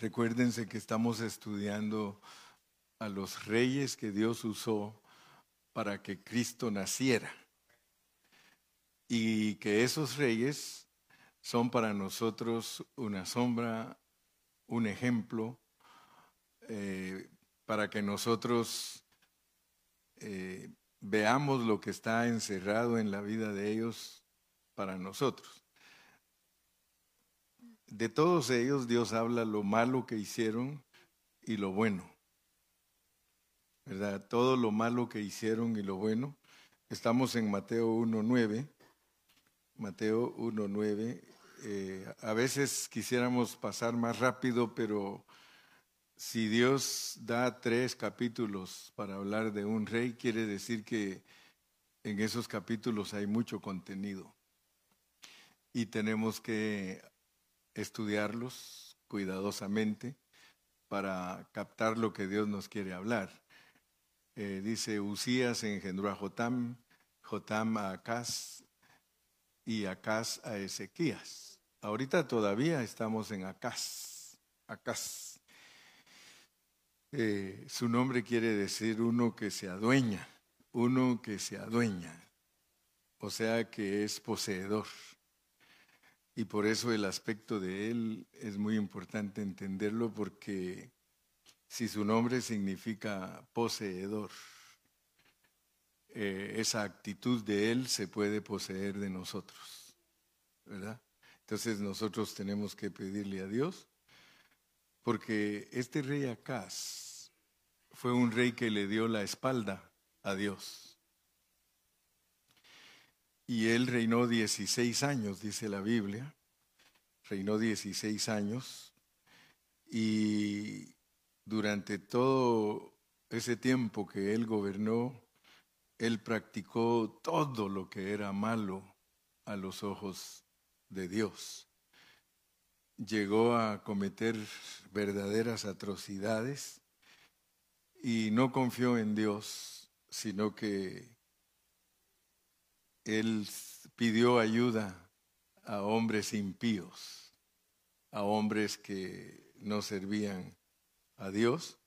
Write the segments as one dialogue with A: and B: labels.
A: Recuérdense que estamos estudiando a los reyes que Dios usó para que Cristo naciera. Y que esos reyes son para nosotros una sombra, un ejemplo, eh, para que nosotros eh, veamos lo que está encerrado en la vida de ellos para nosotros. De todos ellos Dios habla lo malo que hicieron y lo bueno. ¿Verdad? Todo lo malo que hicieron y lo bueno. Estamos en Mateo 1.9. Mateo 1.9. Eh, a veces quisiéramos pasar más rápido, pero si Dios da tres capítulos para hablar de un rey, quiere decir que en esos capítulos hay mucho contenido y tenemos que estudiarlos cuidadosamente para captar lo que Dios nos quiere hablar. Eh, dice, Usías engendró a Jotam, Jotam a Acaz y Acaz a Ezequías. Ahorita todavía estamos en Acaz, Acaz. Eh, su nombre quiere decir uno que se adueña, uno que se adueña, o sea que es poseedor. Y por eso el aspecto de él es muy importante entenderlo porque si su nombre significa poseedor, eh, esa actitud de él se puede poseer de nosotros, ¿verdad? Entonces nosotros tenemos que pedirle a Dios porque este rey Acaz fue un rey que le dio la espalda a Dios. Y él reinó 16 años, dice la Biblia, reinó 16 años y durante todo ese tiempo que él gobernó, él practicó todo lo que era malo a los ojos de Dios. Llegó a cometer verdaderas atrocidades y no confió en Dios, sino que él pidió ayuda a hombres impíos, a hombres que no servían a Dios,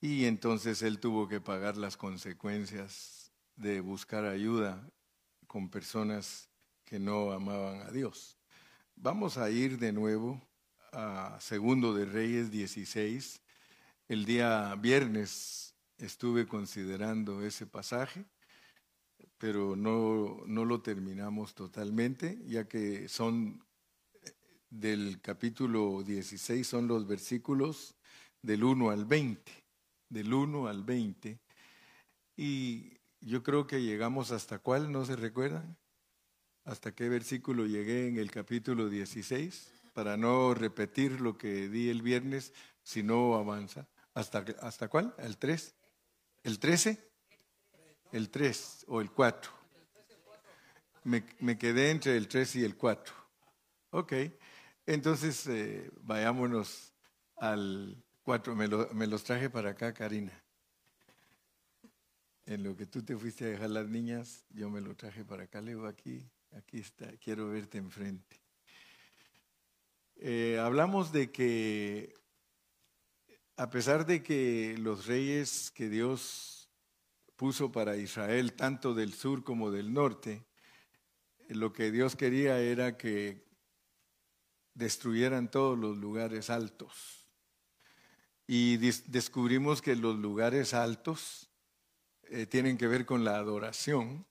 A: y entonces él tuvo que pagar las consecuencias de buscar ayuda con personas que no amaban a Dios. Vamos a ir de nuevo a Segundo de Reyes 16. El día viernes estuve considerando ese pasaje, pero no, no lo terminamos totalmente, ya que son del capítulo 16, son los versículos del 1 al 20, del 1 al 20. Y yo creo que llegamos hasta cuál, ¿no se recuerdan? hasta qué versículo llegué en el capítulo 16, para no repetir lo que di el viernes, si no avanza. ¿Hasta, hasta cuál? ¿El 3? ¿El 13? El 3 o el 4. Me, me quedé entre el 3 y el 4. Ok, entonces eh, vayámonos al 4. Me, me los traje para acá, Karina. En lo que tú te fuiste a dejar las niñas, yo me lo traje para acá, leo aquí. Aquí está, quiero verte enfrente. Eh, hablamos de que a pesar de que los reyes que Dios puso para Israel, tanto del sur como del norte, lo que Dios quería era que destruyeran todos los lugares altos. Y descubrimos que los lugares altos eh, tienen que ver con la adoración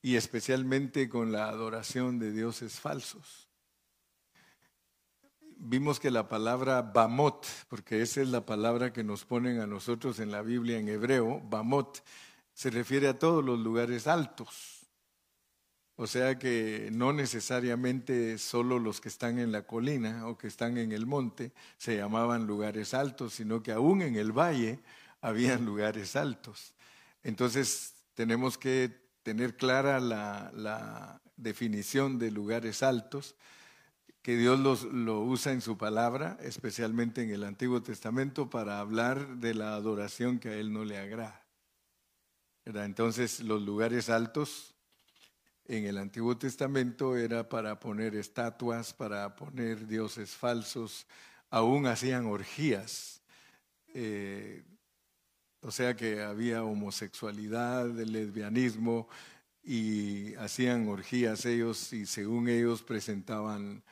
A: y especialmente con la adoración de dioses falsos. Vimos que la palabra Bamot, porque esa es la palabra que nos ponen a nosotros en la Biblia en hebreo, Bamot, se refiere a todos los lugares altos. O sea que no necesariamente solo los que están en la colina o que están en el monte se llamaban lugares altos, sino que aún en el valle habían lugares altos. Entonces tenemos que tener clara la, definición de lugares altos, que Dios los, lo usa en su palabra, especialmente en el Antiguo Testamento, para hablar de la adoración que a Él no le agrada. Entonces, los lugares altos en el Antiguo Testamento era para poner estatuas, para poner dioses falsos aún hacían orgías. Eh, o sea que había homosexualidad, lesbianismo y hacían orgías ellos y según ellos presentaban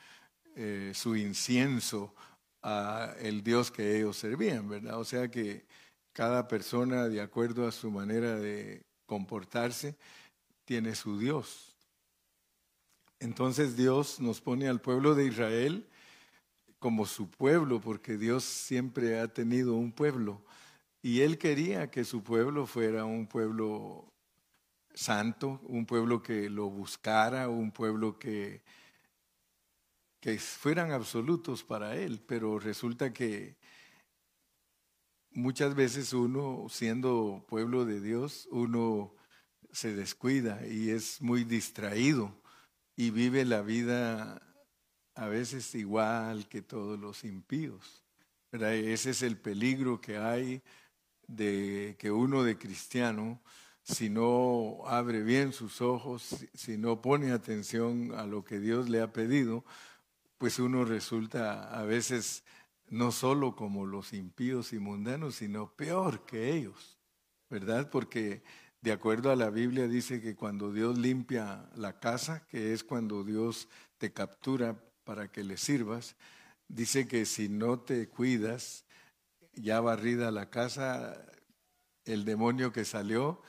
A: eh, su incienso a el Dios que ellos servían, ¿verdad? O sea que cada persona, de acuerdo a su manera de comportarse, tiene su Dios. Entonces Dios nos pone al pueblo de Israel como su pueblo, porque Dios siempre ha tenido un pueblo. Y Él quería que su pueblo fuera un pueblo santo, un pueblo que lo buscara, un pueblo que que fueran absolutos para Él, pero resulta que muchas veces uno, siendo pueblo de Dios, uno se descuida y es muy distraído y vive la vida a veces igual que todos los impíos. Ese es el peligro que hay de que uno de cristiano, si no abre bien sus ojos, si no pone atención a lo que Dios le ha pedido, pues uno resulta a veces no solo como los impíos y mundanos, sino peor que ellos, ¿verdad? Porque de acuerdo a la Biblia dice que cuando Dios limpia la casa, que es cuando Dios te captura para que le sirvas, dice que si no te cuidas, ya barrida la casa, el demonio que salió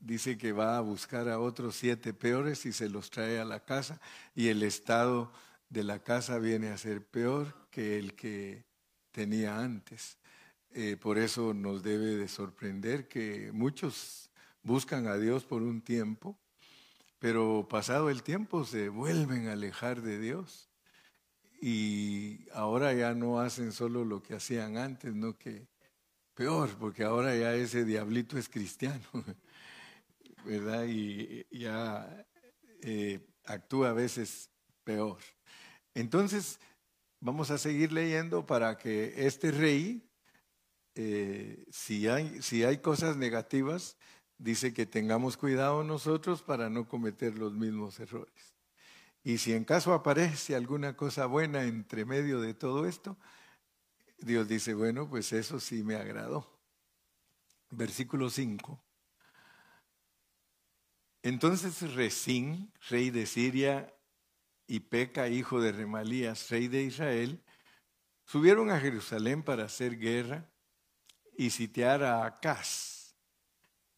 A: dice que va a buscar a otros siete peores y se los trae a la casa y el estado de la casa viene a ser peor que el que tenía antes. Eh, por eso nos debe de sorprender que muchos buscan a Dios por un tiempo, pero pasado el tiempo se vuelven a alejar de Dios y ahora ya no hacen solo lo que hacían antes, no que peor, porque ahora ya ese diablito es cristiano, ¿verdad? Y ya eh, actúa a veces peor. Entonces, vamos a seguir leyendo para que este rey, eh, si, hay, cosas negativas, dice que tengamos cuidado nosotros para no cometer los mismos errores. Y si en caso aparece alguna cosa buena entre medio de todo esto, Dios dice, bueno, pues eso sí me agradó. Versículo 5. Entonces Resín, rey de Siria, y Peca, hijo de Remalías, rey de Israel, subieron a Jerusalén para hacer guerra y sitiar a Acaz,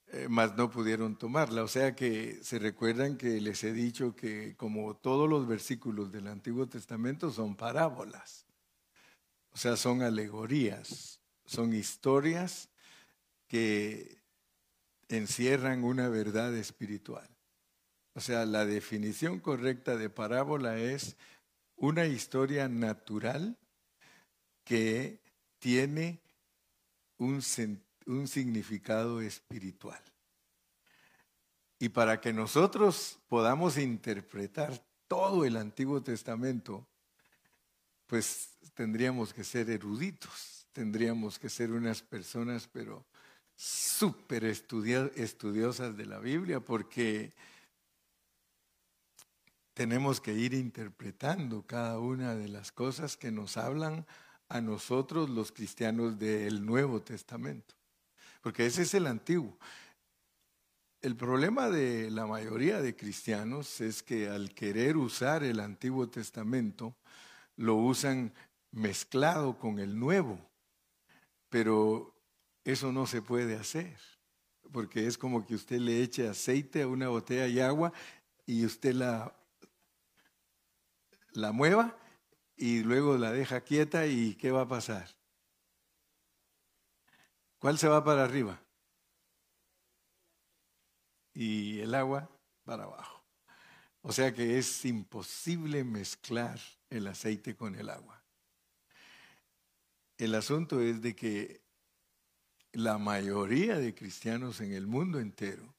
A: eh, mas no pudieron tomarla. O sea que se recuerdan que les he dicho que como todos los versículos del Antiguo Testamento son parábolas, o sea, son alegorías, son historias que encierran una verdad espiritual. O sea, la definición correcta de parábola es una historia natural que tiene un, un, significado espiritual. Y para que nosotros podamos interpretar todo el Antiguo Testamento, pues tendríamos que ser eruditos, tendríamos que ser unas personas, pero súper estudiosas de la Biblia, porque tenemos que ir interpretando cada una de las cosas que nos hablan a nosotros los cristianos del Nuevo Testamento. Porque ese es el antiguo. El problema de la mayoría de cristianos es que al querer usar el Antiguo Testamento, lo usan mezclado con el Nuevo. Pero eso no se puede hacer, porque es como que usted le eche aceite a una botella y agua y usted la la mueva y luego la deja quieta y ¿qué va a pasar? ¿Cuál se va para arriba? Y el agua para abajo. O sea que es imposible mezclar el aceite con el agua. El asunto es de que la mayoría de cristianos en el mundo entero,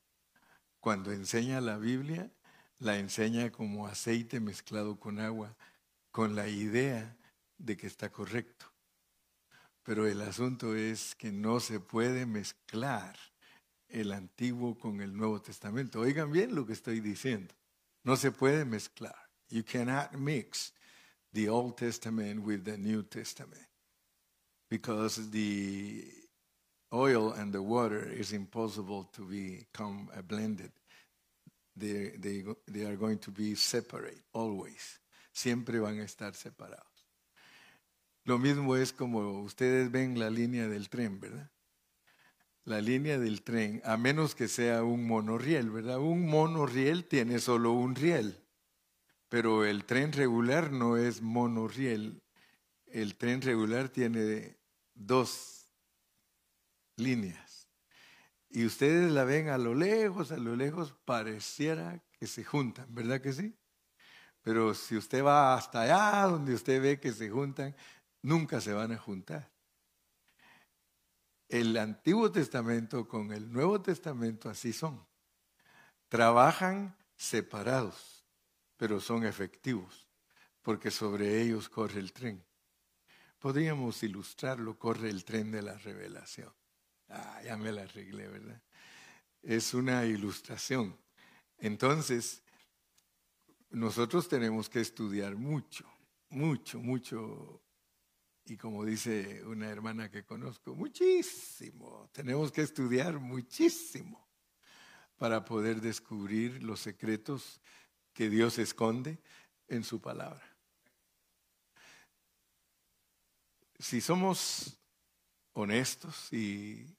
A: cuando enseña la Biblia, la enseña como aceite mezclado con agua, con la idea de que está correcto. Pero el asunto es que no se puede mezclar el Antiguo con el Nuevo Testamento. Oigan bien lo que estoy diciendo. No se puede mezclar. You cannot mix the Old Testament with the New Testament. because the oil and the water is impossible to become blended. They, they, they are going to be separate always. Siempre van a estar separados. Lo mismo es como ustedes ven la línea del tren, ¿verdad? La línea del tren, a menos que sea un monorriel, ¿verdad? Un monorriel tiene solo un riel, pero el tren regular no es monorriel. El tren regular tiene dos líneas. Y ustedes la ven a lo lejos, a lo lejos pareciera que se juntan, ¿verdad que sí? Pero si usted va hasta allá donde usted ve que se juntan, nunca se van a juntar. El Antiguo Testamento con el Nuevo Testamento así son. Trabajan separados, pero son efectivos, porque sobre ellos corre el tren. Podríamos ilustrarlo, corre el tren de la revelación. Ah, ya me la arreglé, ¿verdad? Es una ilustración. Entonces, nosotros tenemos que estudiar mucho, mucho, mucho. Y como dice una hermana que conozco, muchísimo. Tenemos que estudiar muchísimo para poder descubrir los secretos que Dios esconde en su palabra. Si somos honestos y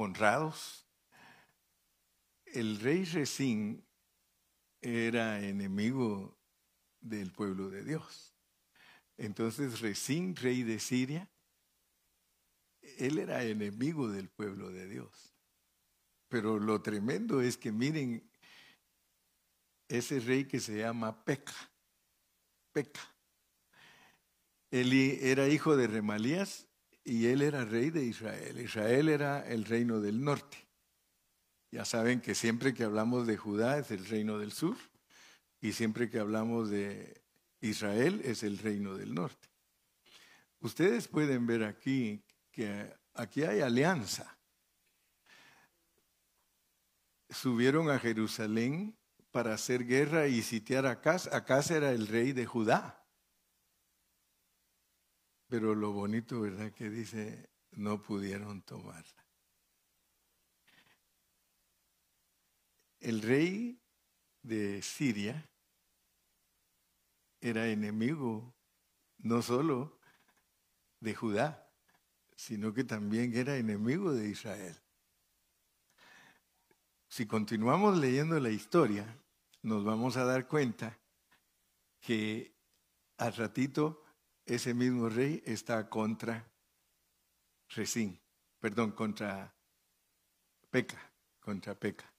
A: honrados, el rey Resín era enemigo del pueblo de Dios. Entonces Resín, rey de Siria, él era enemigo del pueblo de Dios. Pero lo tremendo es que miren ese rey que se llama Peca. Peca. Él era hijo de Remalías y él era rey de Israel. Israel era el reino del norte. Ya saben que siempre que hablamos de Judá es el reino del sur y siempre que hablamos de Israel es el reino del norte. Ustedes pueden ver aquí que aquí hay alianza. Subieron a Jerusalén para hacer guerra y sitiar a Acaz. Acaz era el rey de Judá. Pero lo bonito, ¿verdad? Que dice, no pudieron tomarla. El rey de Siria era enemigo no solo de Judá, sino que también era enemigo de Israel. Si continuamos leyendo la historia, nos vamos a dar cuenta que al ratito ese mismo rey está contra Resín, perdón, contra Peca, contra Peca.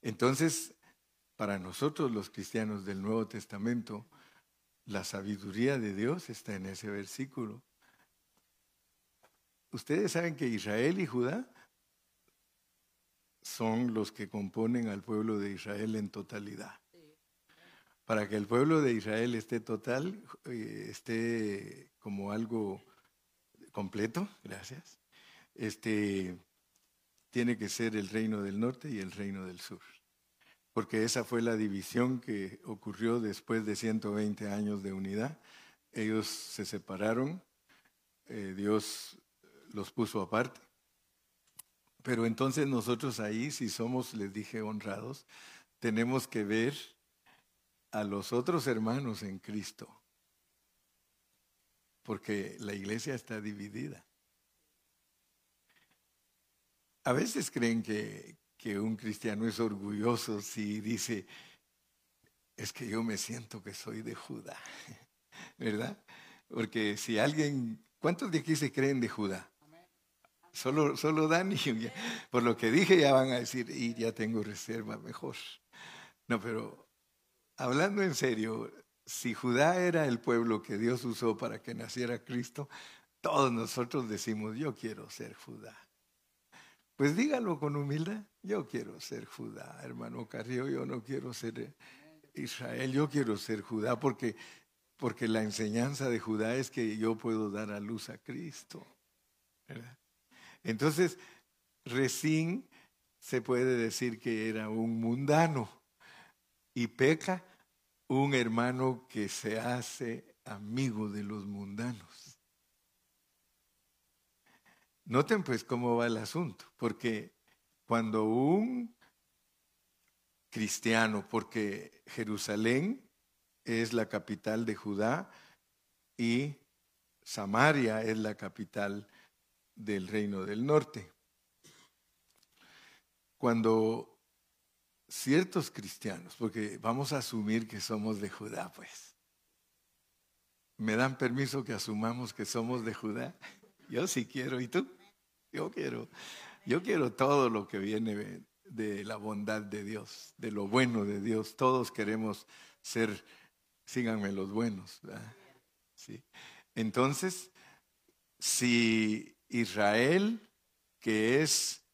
A: Entonces, para nosotros los cristianos del Nuevo Testamento, la sabiduría de Dios está en ese versículo. Ustedes saben que Israel y Judá son los que componen al pueblo de Israel en totalidad. Para que el pueblo de Israel esté total, eh, esté como algo completo, gracias, este, tiene que ser el reino del norte y el reino del sur. Porque esa fue la división que ocurrió después de 120 años de unidad. Ellos se separaron, eh, Dios los puso aparte. Pero entonces nosotros ahí, si somos, les dije, honrados, tenemos que ver a los otros hermanos en Cristo. Porque la iglesia está dividida. A veces creen que, un cristiano es orgulloso si dice, es que yo me siento que soy de Judá, ¿verdad? Porque si alguien, ¿cuántos de aquí se creen de Judá? Solo, solo Dani, por lo que dije ya van a decir, y ya tengo reserva mejor. No, pero hablando en serio, si Judá era el pueblo que Dios usó para que naciera Cristo, todos nosotros decimos, yo quiero ser Judá. Pues dígalo con humildad, yo quiero ser Judá, hermano Carrillo, yo no quiero ser Israel, yo quiero ser Judá porque, porque la enseñanza de Judá es que yo puedo dar a luz a Cristo. Entonces, Resín se puede decir que era un mundano y peca un hermano que se hace amigo de los mundanos. Noten pues cómo va el asunto, porque cuando un cristiano, porque Jerusalén es la capital de Judá y Samaria es la capital del reino del norte. Cuando ciertos cristianos, porque vamos a asumir que somos de Judá, pues, ¿me dan permiso que asumamos que somos de Judá? Yo sí quiero, ¿y tú? Yo quiero, yo quiero todo lo que viene de la bondad de Dios, de lo bueno de Dios. Todos queremos ser, síganme los buenos. ¿Sí? Entonces, si Israel, que es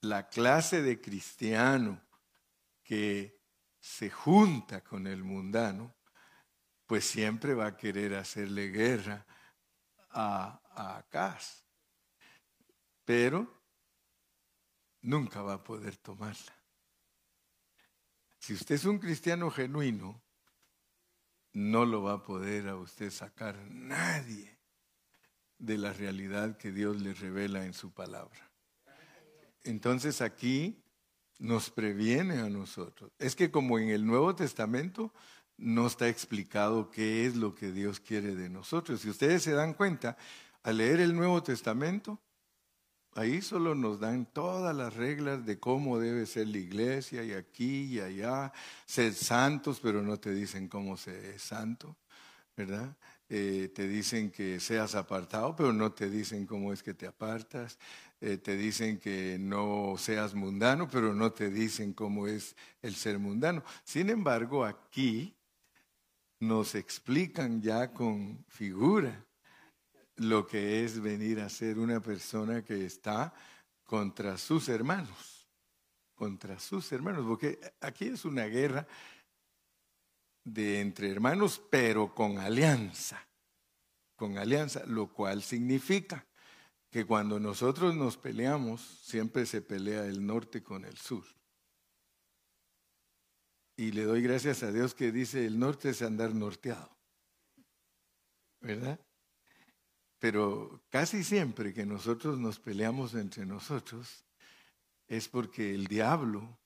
A: la clase de cristiano que se junta con el mundano, pues siempre va a querer hacerle guerra a, a. Pero nunca va a poder tomarla. Si usted es un cristiano genuino, no lo va a poder a usted sacar nadie de la realidad que Dios le revela en su palabra. Entonces aquí nos previene a nosotros. Es que como en el Nuevo Testamento no está explicado qué es lo que Dios quiere de nosotros. Si ustedes se dan cuenta, al leer el Nuevo Testamento, Ahí solo nos dan todas las reglas de cómo debe ser la iglesia y aquí y allá. Ser santos, pero no te dicen cómo se es santo, ¿verdad? Eh, te dicen que seas apartado, pero no te dicen cómo es que te apartas. Eh, te dicen que no seas mundano, pero no te dicen cómo es el ser mundano. Sin embargo, aquí nos explican ya con figura lo que es venir a ser una persona que está contra sus hermanos, contra sus hermanos, porque aquí es una guerra de entre hermanos, pero con alianza, con alianza, lo cual significa que cuando nosotros nos peleamos, siempre se pelea el norte con el sur. Y le doy gracias a Dios que dice el norte es andar norteado. ¿Verdad? Pero casi siempre que nosotros nos peleamos entre nosotros es porque el diablo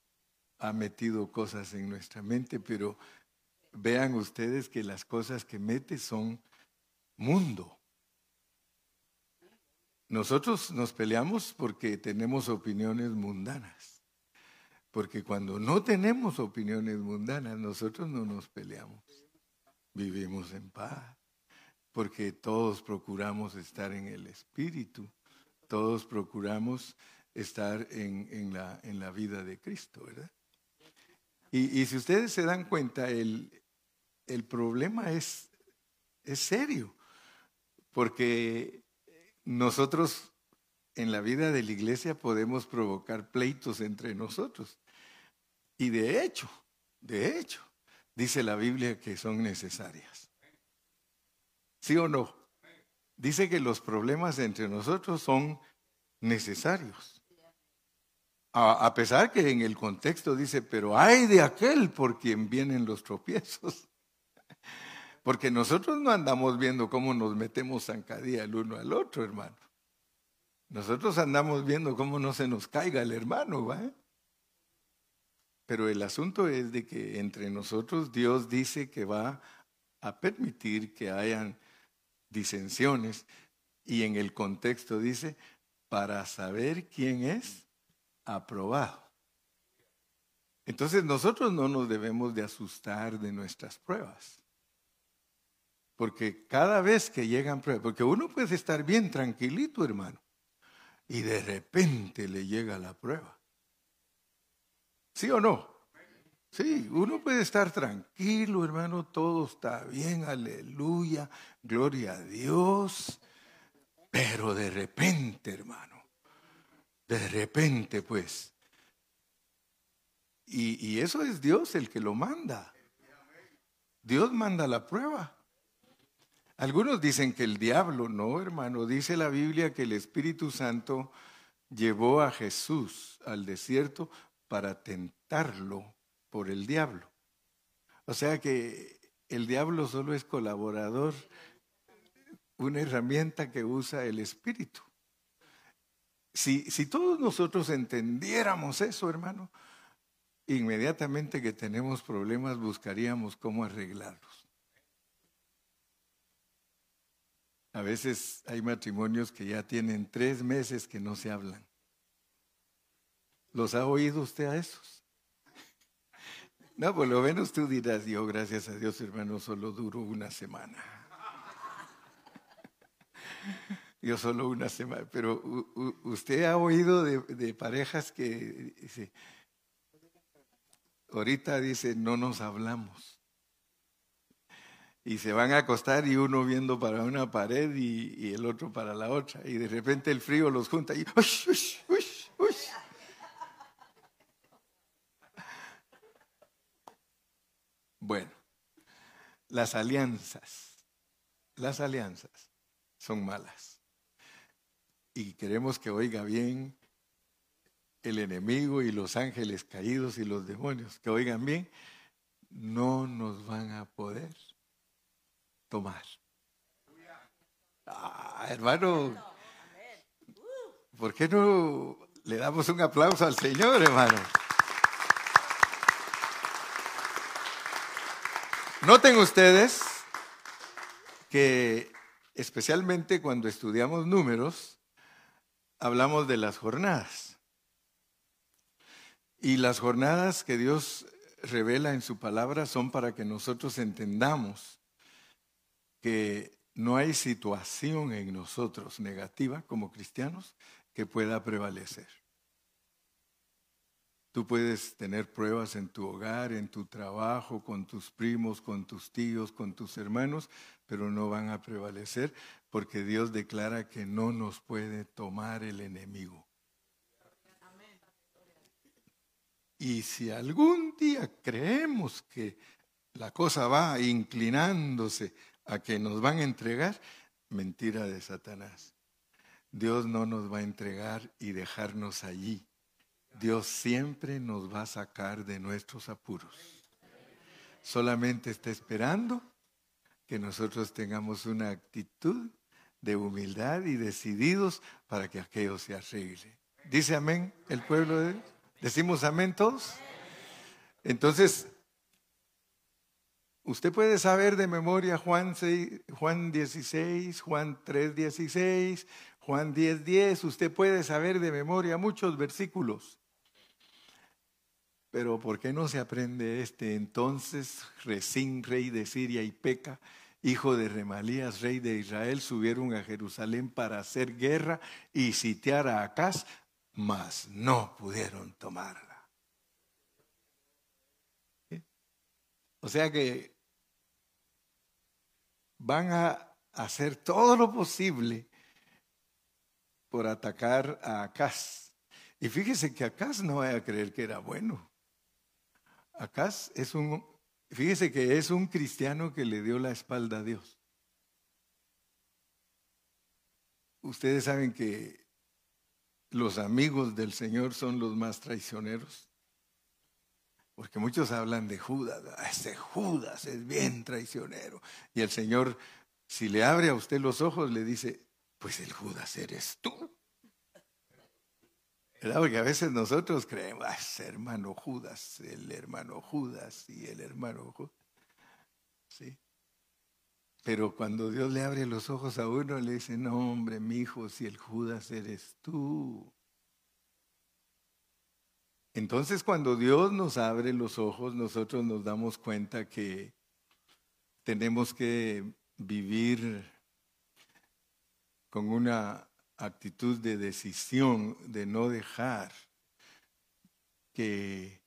A: ha metido cosas en nuestra mente, pero vean ustedes que las cosas que mete son mundo. Nosotros nos peleamos porque tenemos opiniones mundanas. Porque cuando no tenemos opiniones mundanas, nosotros no nos peleamos. Vivimos en paz porque todos procuramos estar en el Espíritu, todos procuramos estar en, la, en la, vida de Cristo, ¿verdad? Y, si ustedes se dan cuenta, el, el problema es, es serio, porque nosotros en la vida de la iglesia podemos provocar pleitos entre nosotros. Y de hecho, de hecho, dice la Biblia que son necesarias. ¿Sí o no? Dice que los problemas entre nosotros son necesarios. A, pesar que en el contexto dice, pero hay de aquel por quien vienen los tropiezos. Porque nosotros no andamos viendo cómo nos metemos zancadilla el uno al otro, hermano. Nosotros andamos viendo cómo no se nos caiga el hermano, ¿va? Pero el asunto es de que entre nosotros Dios dice que va a permitir que hayan disensiones y en el contexto dice, para saber quién es aprobado. Entonces nosotros no nos debemos de asustar de nuestras pruebas. Porque cada vez que llegan pruebas, porque uno puede estar bien tranquilito, hermano, y de repente le llega la prueba. ¿Sí o no? Sí, uno puede estar tranquilo, hermano, todo está bien, aleluya, gloria a Dios, pero de repente, hermano, de repente, pues, y, y eso es Dios el que lo manda. Dios manda la prueba. Algunos dicen que el diablo, no, hermano, dice la Biblia que el Espíritu Santo llevó a Jesús al desierto para tentarlo por el diablo. O sea que el diablo solo es colaborador, una herramienta que usa el espíritu. Si, si todos nosotros entendiéramos eso, hermano, inmediatamente que tenemos problemas buscaríamos cómo arreglarlos. A veces hay matrimonios que ya tienen tres meses que no se hablan. ¿Los ha oído usted a esos? No, por lo menos tú dirás, yo gracias a Dios hermano solo duro una semana. Yo solo una semana, pero usted ha oído de, parejas que dice, ahorita dice, no nos hablamos. Y se van a acostar y uno viendo para una pared y, el otro para la otra. Y de repente el frío los junta y ¡ush, ush, ush! Bueno, las alianzas, las alianzas son malas. Y queremos que oiga bien el enemigo y los ángeles caídos y los demonios, que oigan bien, no nos van a poder tomar. Ah, hermano, ¿por qué no le damos un aplauso al Señor, hermano? Noten ustedes que especialmente cuando estudiamos números, hablamos de las jornadas. Y las jornadas que Dios revela en su palabra son para que nosotros entendamos que no hay situación en nosotros negativa como cristianos que pueda prevalecer. Tú puedes tener pruebas en tu hogar, en tu trabajo, con tus primos, con tus tíos, con tus hermanos, pero no van a prevalecer porque Dios declara que no nos puede tomar el enemigo. Y si algún día creemos que la cosa va inclinándose a que nos van a entregar, mentira de Satanás. Dios no nos va a entregar y dejarnos allí Dios siempre nos va a sacar de nuestros apuros. Solamente está esperando que nosotros tengamos una actitud de humildad y decididos para que aquello se arregle. ¿Dice amén el pueblo de Dios? ¿Decimos amén todos? Entonces, usted puede saber de memoria Juan, 6, Juan 16, Juan 3, 16, Juan 10, 10. Usted puede saber de memoria muchos versículos. Pero ¿por qué no se aprende este? Entonces Resín, rey de Siria y Peca, hijo de Remalías, rey de Israel, subieron a Jerusalén para hacer guerra y sitiar a Acaz, mas no pudieron tomarla. O sea que van a hacer todo lo posible por atacar a Acaz. Y fíjese que Acaz no va a creer que era bueno. Acá es un, fíjese que es un cristiano que le dio la espalda a Dios. Ustedes saben que los amigos del Señor son los más traicioneros. Porque muchos hablan de Judas. Ese Judas es bien traicionero. Y el Señor, si le abre a usted los ojos, le dice, pues el Judas eres tú. Porque a veces nosotros creemos, ah, hermano Judas, el hermano Judas y el hermano Judas. ¿Sí? Pero cuando Dios le abre los ojos a uno, le dice, no hombre, mi hijo, si el Judas eres tú. Entonces cuando Dios nos abre los ojos, nosotros nos damos cuenta que tenemos que vivir con una actitud de decisión de no dejar que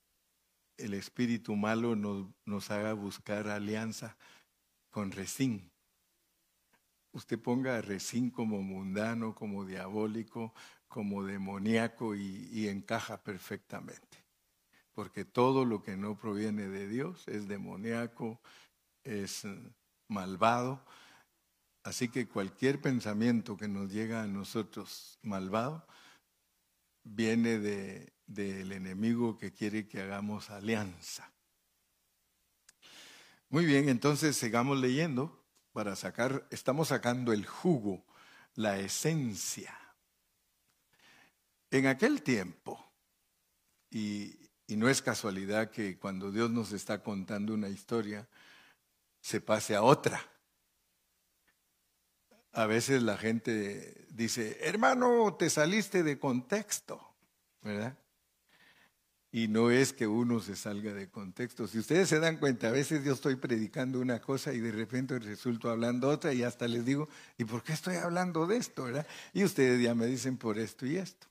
A: el espíritu malo nos, nos haga buscar alianza con Resín. Usted ponga a Resín como mundano, como diabólico, como demoníaco y, encaja perfectamente. Porque todo lo que no proviene de Dios es demoníaco, es malvado, Así que cualquier pensamiento que nos llega a nosotros malvado viene del enemigo que quiere que hagamos alianza. Muy bien, entonces sigamos leyendo para sacar, estamos sacando el jugo, la esencia. En aquel tiempo, y, no es casualidad que cuando Dios nos está contando una historia, se pase a otra. A veces la gente dice, hermano, te saliste de contexto, ¿verdad? Y no es que uno se salga de contexto. Si ustedes se dan cuenta, a veces yo estoy predicando una cosa y de repente resulto hablando otra y hasta les digo, ¿y por qué estoy hablando de esto? ¿verdad? Y ustedes ya me dicen por esto y esto.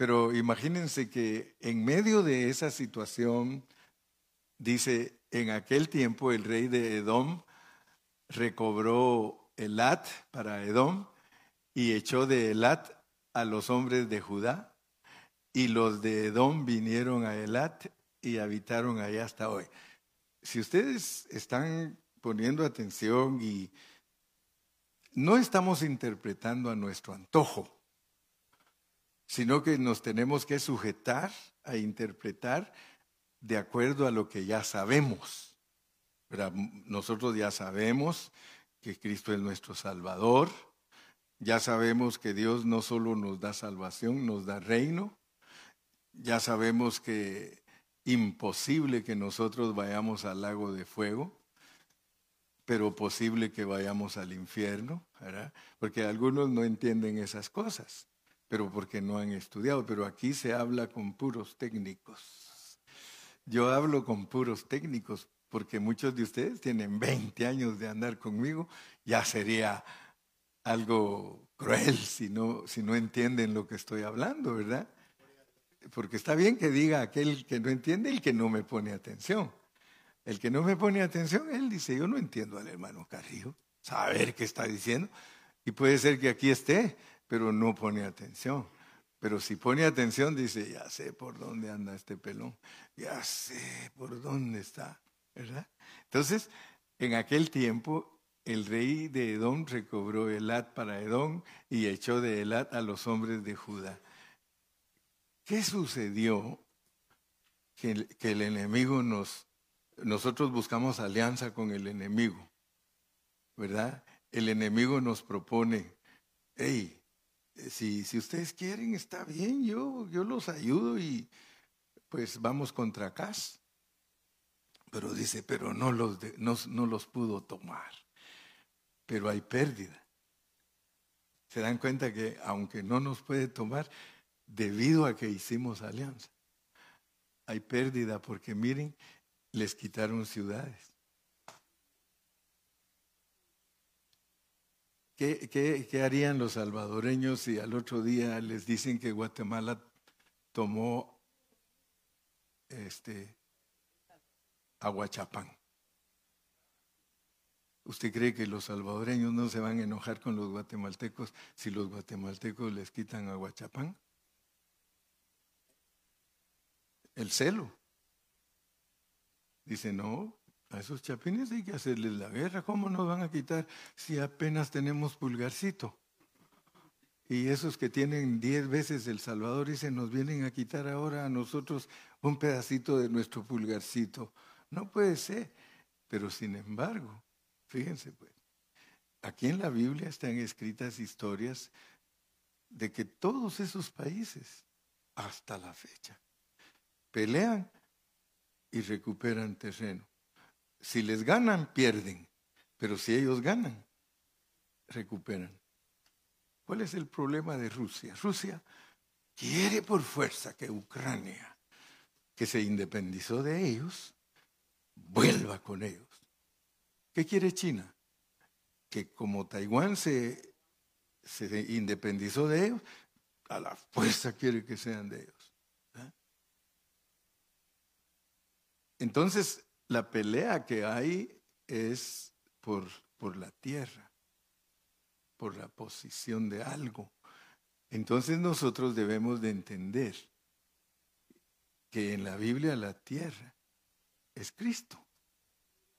A: Pero imagínense que en medio de esa situación, dice, en aquel tiempo el rey de Edom recobró Elat para Edom y echó de Elat a los hombres de Judá y los de Edom vinieron a Elat y habitaron allá hasta hoy. Si ustedes están poniendo atención y no estamos interpretando a nuestro antojo, sino que nos tenemos que sujetar a interpretar de acuerdo a lo que ya sabemos. Nosotros ya sabemos que Cristo es nuestro Salvador, ya sabemos que Dios no solo nos da salvación, nos da reino, ya sabemos que imposible que nosotros vayamos al lago de fuego, pero posible que vayamos al infierno. Porque algunos no entienden esas cosas, pero porque no han estudiado. Pero aquí se habla con puros técnicos. Yo hablo con puros técnicos porque muchos de ustedes tienen 20 años de andar conmigo, ya sería algo cruel si no, si no entienden lo que estoy hablando, ¿verdad? porque está bien que diga aquel que no entiende el que no me pone atención. El que no me pone atención, él dice, yo no entiendo al hermano Carrillo, saber qué está diciendo. Y puede ser que aquí esté, pero no pone atención. Pero si pone atención, dice, ya sé por dónde anda este pelón, ya sé por dónde está, ¿verdad? Entonces, en aquel tiempo, el rey de Edom recobró Elat para Edom y echó de Elat a los hombres de Judá. ¿Qué sucedió que el, enemigo nos, nosotros buscamos alianza con el enemigo, ¿verdad? El enemigo nos propone, hey, si, si ustedes quieren, está bien, yo, yo los ayudo y pues vamos contra Cas. Pero dice, pero no los, no, no los pudo tomar. Pero hay pérdida. Se dan cuenta que aunque no nos puede tomar, debido a que hicimos alianza. Hay pérdida porque miren, les quitaron ciudades. ¿Qué, harían los salvadoreños si al otro día les dicen que Guatemala tomó este Aguachapán? ¿Usted cree que los salvadoreños no se van a enojar con los guatemaltecos si los guatemaltecos les quitan Aguachapán? el celo. Dice, no, a esos chapines hay que hacerles la guerra. ¿Cómo nos van a quitar si apenas tenemos pulgarcito? Y esos que tienen diez veces El Salvador y se nos vienen a quitar ahora a nosotros un pedacito de nuestro pulgarcito. No puede ser. Pero sin embargo, fíjense pues, aquí en la Biblia están escritas historias de que todos esos países, hasta la fecha, pelean y recuperan terreno. Si les ganan, pierden, pero si ellos ganan, recuperan. ¿Cuál es el problema de Rusia? Rusia quiere por fuerza que Ucrania, que se independizó de ellos, vuelva con ellos. ¿Qué quiere China? Que como Taiwán se, independizó de ellos, a la fuerza quiere que sean de ellos. Entonces, la pelea que hay es por, por la tierra, por la posición de algo. Entonces nosotros debemos de entender que en la Biblia la tierra es Cristo.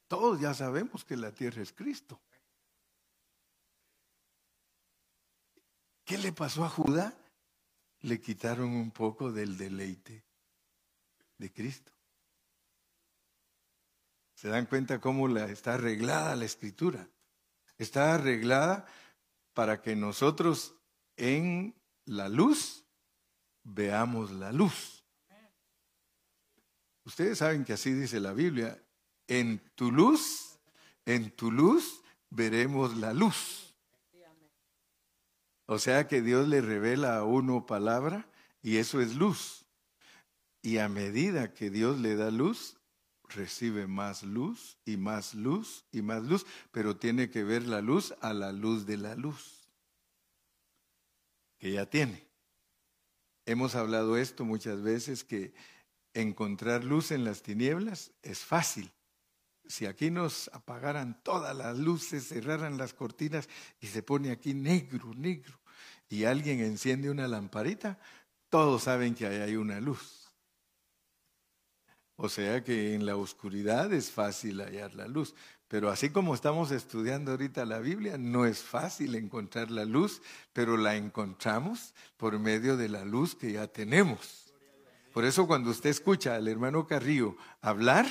A: Todos ya sabemos que la tierra es Cristo. ¿Qué le pasó a Judá? Le quitaron un poco del deleite de Cristo. ¿Se dan cuenta cómo está arreglada la escritura? Está arreglada para que nosotros en la luz, veamos la luz. Ustedes saben que así dice la Biblia, en tu luz, en tu luz veremos la luz. O sea que Dios le revela a uno palabra y eso es luz. Y a medida que Dios le da luz, recibe más luz y más luz y más luz, pero tiene que ver la luz a la luz de la luz que ya tiene. Hemos hablado esto muchas veces, que encontrar luz en las tinieblas es fácil. Si aquí nos apagaran todas las luces, cerraran las cortinas y se pone aquí negro, negro, y alguien enciende una lamparita, todos saben que ahí hay una luz. O sea que en la oscuridad es fácil hallar la luz. Pero así como estamos estudiando ahorita la Biblia, no es fácil encontrar la luz, pero la encontramos por medio de la luz que ya tenemos. Por eso cuando usted escucha al hermano Carrillo hablar,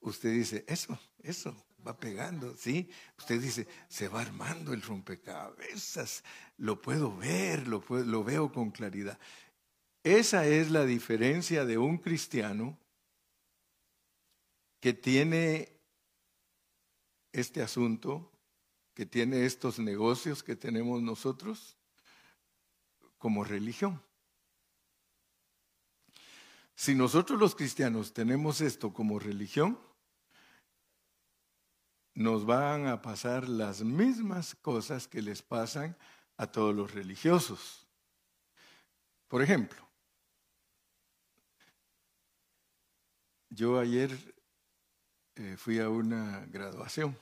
A: usted dice, eso, eso, va pegando, ¿sí? Usted dice, se va armando el rompecabezas, lo puedo ver, lo, lo veo con claridad. Esa es la diferencia de un cristiano que tiene este asunto, que tiene estos negocios que tenemos nosotros como religión. Si nosotros los cristianos tenemos esto como religión, nos van a pasar las mismas cosas que les pasan a todos los religiosos. Por ejemplo, yo ayer eh, fui a una graduación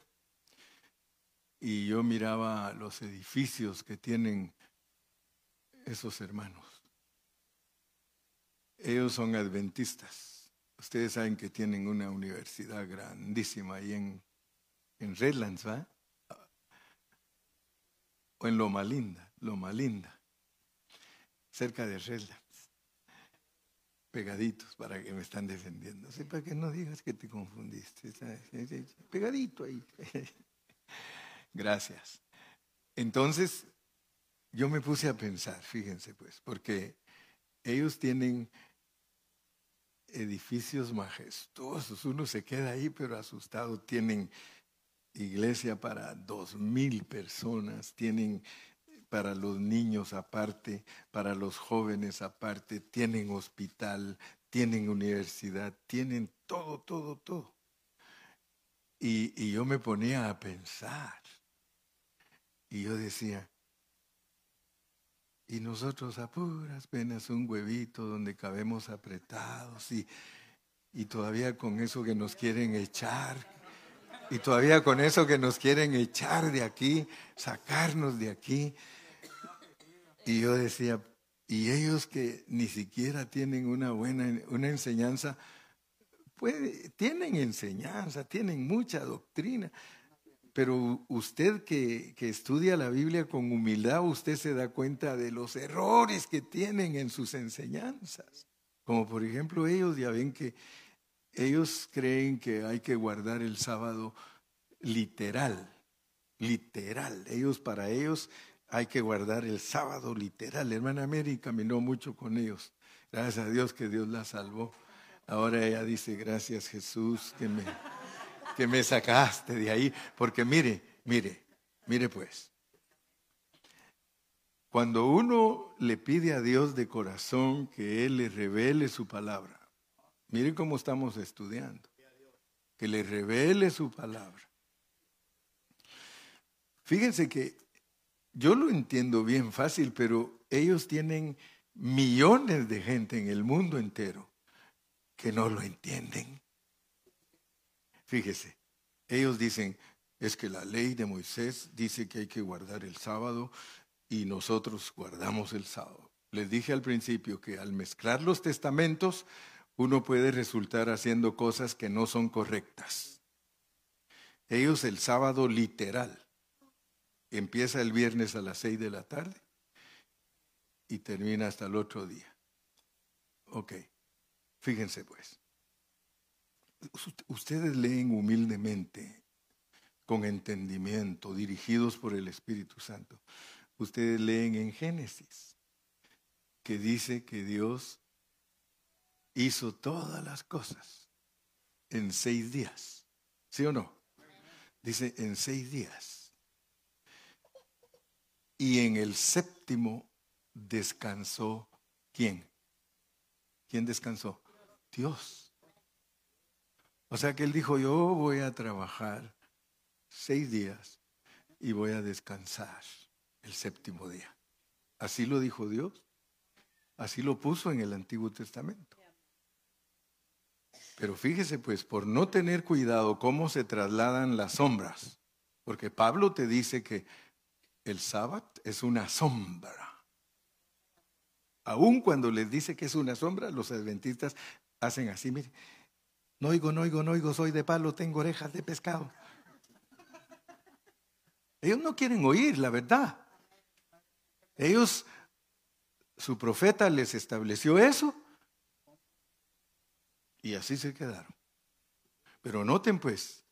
A: y yo miraba los edificios que tienen esos hermanos. Ellos son adventistas. Ustedes saben que tienen una universidad grandísima ahí en, en Redlands, ¿va? O en Loma Linda, Loma Linda, cerca de Redlands pegaditos para que me están defendiendo. para que no digas que te confundiste. Pegadito ahí. Gracias. Entonces, yo me puse a pensar, fíjense pues, porque ellos tienen edificios majestuosos. Uno se queda ahí, pero asustado. Tienen iglesia para dos mil personas, tienen para los niños aparte, para los jóvenes aparte, tienen hospital, tienen universidad, tienen todo, todo, todo. Y, yo me ponía a pensar. Y yo decía, y nosotros a puras penas un huevito donde cabemos apretados y, y todavía con eso que nos quieren echar, y todavía con eso que nos quieren echar de aquí, sacarnos de aquí. Y yo decía, y ellos que ni siquiera tienen una buena una enseñanza, puede, tienen enseñanza, tienen mucha doctrina, pero usted que, que estudia la Biblia con humildad, usted se da cuenta de los errores que tienen en sus enseñanzas. Como por ejemplo ellos, ya ven que ellos creen que hay que guardar el sábado literal, literal. Ellos para ellos hay que guardar el sábado literal. Hermana Mary caminó mucho con ellos. Gracias a Dios que Dios la salvó. Ahora ella dice, gracias Jesús que me, que me sacaste de ahí. Porque mire, mire, mire pues. Cuando uno le pide a Dios de corazón que Él le revele su palabra, mire cómo estamos estudiando, que le revele su palabra. Fíjense que yo lo entiendo bien fácil, pero ellos tienen millones de gente en el mundo entero que no lo entienden. Fíjese, ellos dicen, es que la ley de Moisés dice que hay que guardar el sábado y nosotros guardamos el sábado. Les dije al principio que al mezclar los testamentos uno puede resultar haciendo cosas que no son correctas. Ellos el sábado literal empieza el viernes a las seis de la tarde y termina hasta el otro día. Ok, fíjense pues. Ustedes leen humildemente, con entendimiento, dirigidos por el Espíritu Santo. Ustedes leen en Génesis. que dice que Dios hizo todas las cosas en seis días. ¿Sí o no? Dice en seis días. Y en el séptimo descansó quién? ¿Quién descansó? Dios. O sea que él dijo, yo voy a trabajar seis días y voy a descansar el séptimo día. Así lo dijo Dios. Así lo puso en el Antiguo Testamento. Pero fíjese pues, por no tener cuidado cómo se trasladan las sombras, porque Pablo te dice que el sábado es una sombra. Aún cuando les dice que es una sombra, los adventistas hacen así, mire, no oigo, no oigo, no oigo, soy de palo, tengo orejas de pescado. Ellos no quieren oír la verdad. Ellos, su profeta les estableció eso y así se quedaron. Pero noten pues,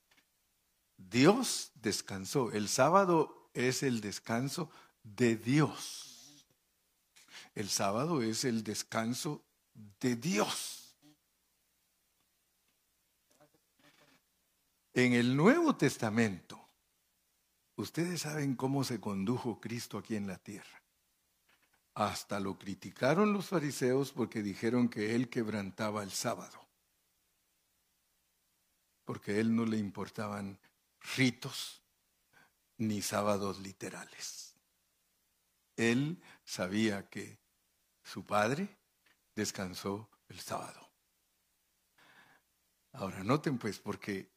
A: Dios descansó. El sábado es el descanso de Dios. El sábado es el descanso de Dios. En el Nuevo Testamento, ustedes saben cómo se condujo Cristo aquí en la tierra. Hasta lo criticaron los fariseos porque dijeron que él quebrantaba el sábado porque a él no le importaban ritos ni sábados literales. Él sabía que su padre descansó el sábado. Ahora, noten pues, porque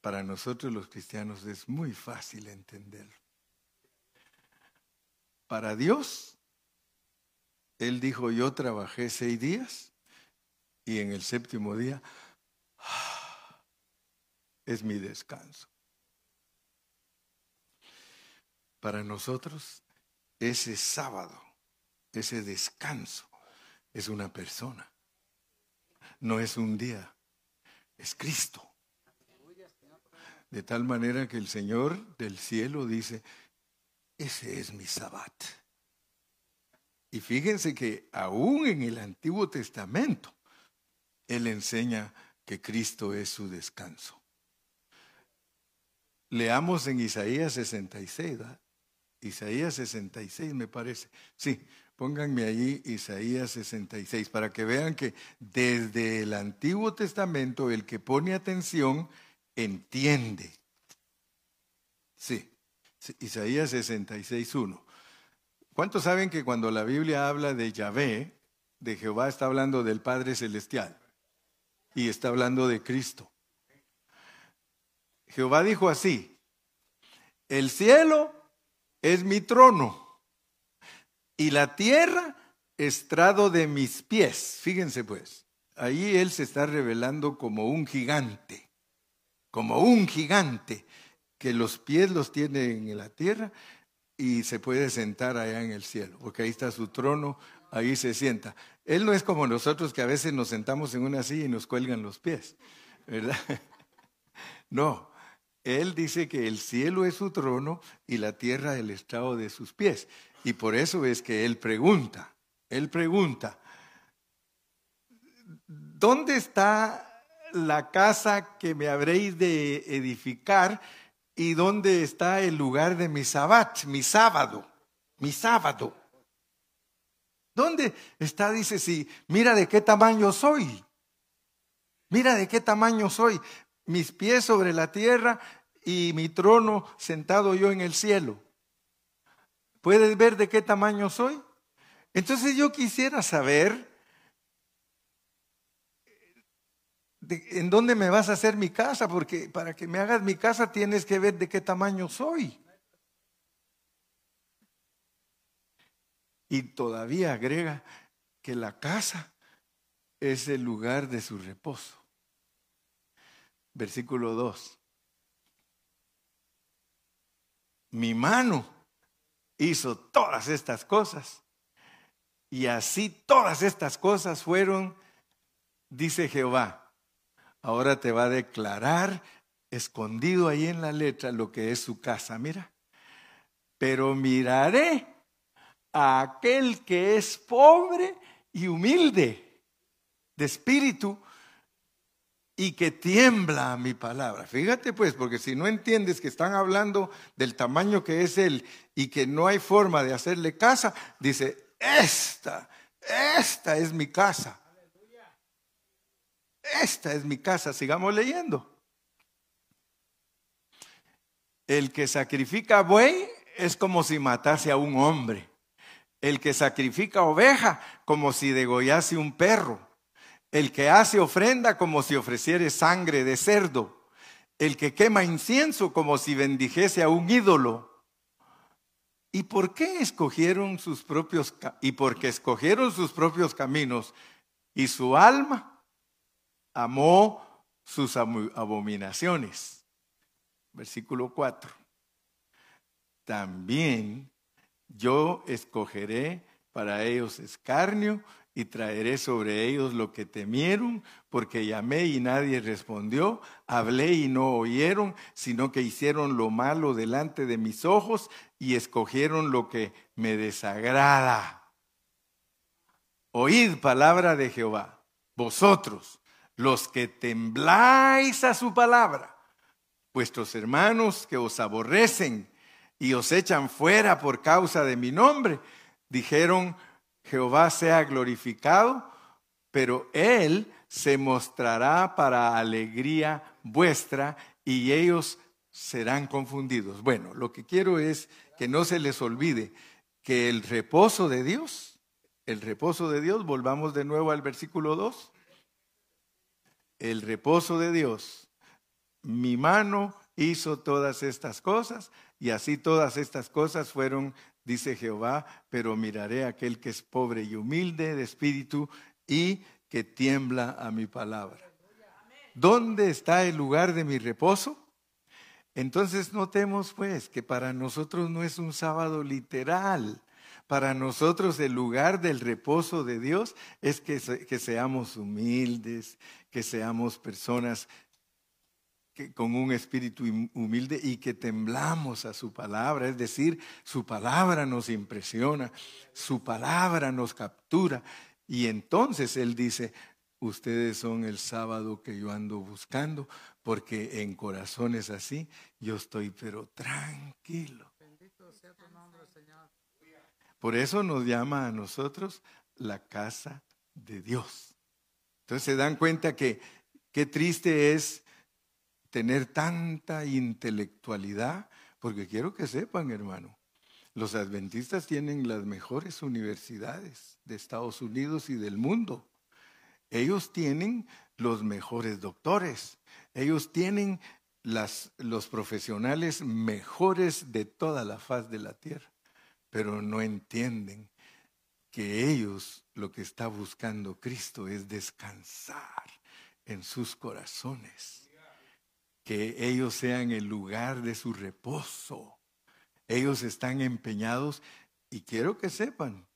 A: para nosotros los cristianos es muy fácil entenderlo. Para Dios, Él dijo, yo trabajé seis días y en el séptimo día es mi descanso. Para nosotros, ese sábado, ese descanso, es una persona. No es un día, es Cristo. De tal manera que el Señor del cielo dice, ese es mi sabbat. Y fíjense que aún en el Antiguo Testamento, Él enseña que Cristo es su descanso. Leamos en Isaías 66, ¿verdad? Isaías 66 me parece. Sí, pónganme ahí Isaías 66 para que vean que desde el Antiguo Testamento el que pone atención entiende. Sí, Isaías 66, 1. ¿Cuántos saben que cuando la Biblia habla de Yahvé, de Jehová, está hablando del Padre Celestial y está hablando de Cristo? Jehová dijo así, el cielo es mi trono y la tierra estrado de mis pies. Fíjense pues, ahí él se está revelando como un gigante, como un gigante que los pies los tiene en la tierra y se puede sentar allá en el cielo, porque ahí está su trono, ahí se sienta. Él no es como nosotros que a veces nos sentamos en una silla y nos cuelgan los pies, ¿verdad? No, él dice que el cielo es su trono y la tierra el estado de sus pies. Y por eso es que él pregunta, él pregunta, ¿dónde está la casa que me habréis de edificar y dónde está el lugar de mi sabbat, mi sábado, mi sábado? ¿Dónde está? Dice, sí, mira de qué tamaño soy. Mira de qué tamaño soy mis pies sobre la tierra y mi trono sentado yo en el cielo. ¿Puedes ver de qué tamaño soy? Entonces yo quisiera saber en dónde me vas a hacer mi casa, porque para que me hagas mi casa tienes que ver de qué tamaño soy. Y todavía agrega que la casa es el lugar de su reposo. Versículo 2. Mi mano hizo todas estas cosas. Y así todas estas cosas fueron, dice Jehová. Ahora te va a declarar escondido ahí en la letra lo que es su casa. Mira. Pero miraré a aquel que es pobre y humilde de espíritu y que tiembla mi palabra. Fíjate pues, porque si no entiendes que están hablando del tamaño que es él y que no hay forma de hacerle casa, dice, esta, esta es mi casa. Esta es mi casa. Sigamos leyendo. El que sacrifica buey es como si matase a un hombre. El que sacrifica oveja como si degollase un perro. El que hace ofrenda como si ofreciere sangre de cerdo. El que quema incienso como si bendijese a un ídolo. ¿Y por qué escogieron sus propios y porque escogieron sus propios caminos y su alma amó sus abominaciones? Versículo 4. También yo escogeré para ellos escarnio y traeré sobre ellos lo que temieron, porque llamé y nadie respondió, hablé y no oyeron, sino que hicieron lo malo delante de mis ojos y escogieron lo que me desagrada. Oíd palabra de Jehová, vosotros, los que tembláis a su palabra, vuestros hermanos que os aborrecen y os echan fuera por causa de mi nombre, dijeron, Jehová sea glorificado, pero Él se mostrará para alegría vuestra y ellos serán confundidos. Bueno, lo que quiero es que no se les olvide que el reposo de Dios, el reposo de Dios, volvamos de nuevo al versículo 2, el reposo de Dios, mi mano hizo todas estas cosas y así todas estas cosas fueron, dice Jehová, pero miraré a aquel que es pobre y humilde de espíritu y que tiembla a mi palabra. ¿Dónde está el lugar de mi reposo? Entonces notemos pues que para nosotros no es un sábado literal. Para nosotros el lugar del reposo de Dios es que, que seamos humildes, que seamos personas con un espíritu humilde y que temblamos a su palabra, es decir, su palabra nos impresiona, su palabra nos captura. Y entonces Él dice, ustedes son el sábado que yo ando buscando, porque en corazones así yo estoy pero tranquilo. Por eso nos llama a nosotros la casa de Dios. Entonces se dan cuenta que qué triste es tener tanta intelectualidad, porque quiero que sepan, hermano, los adventistas tienen las mejores universidades de Estados Unidos y del mundo. Ellos tienen los mejores doctores. Ellos tienen las, los profesionales mejores de toda la faz de la tierra. Pero no entienden que ellos lo que está buscando Cristo es descansar en sus corazones que ellos sean el lugar de su reposo. Ellos están empeñados y quiero que sepan,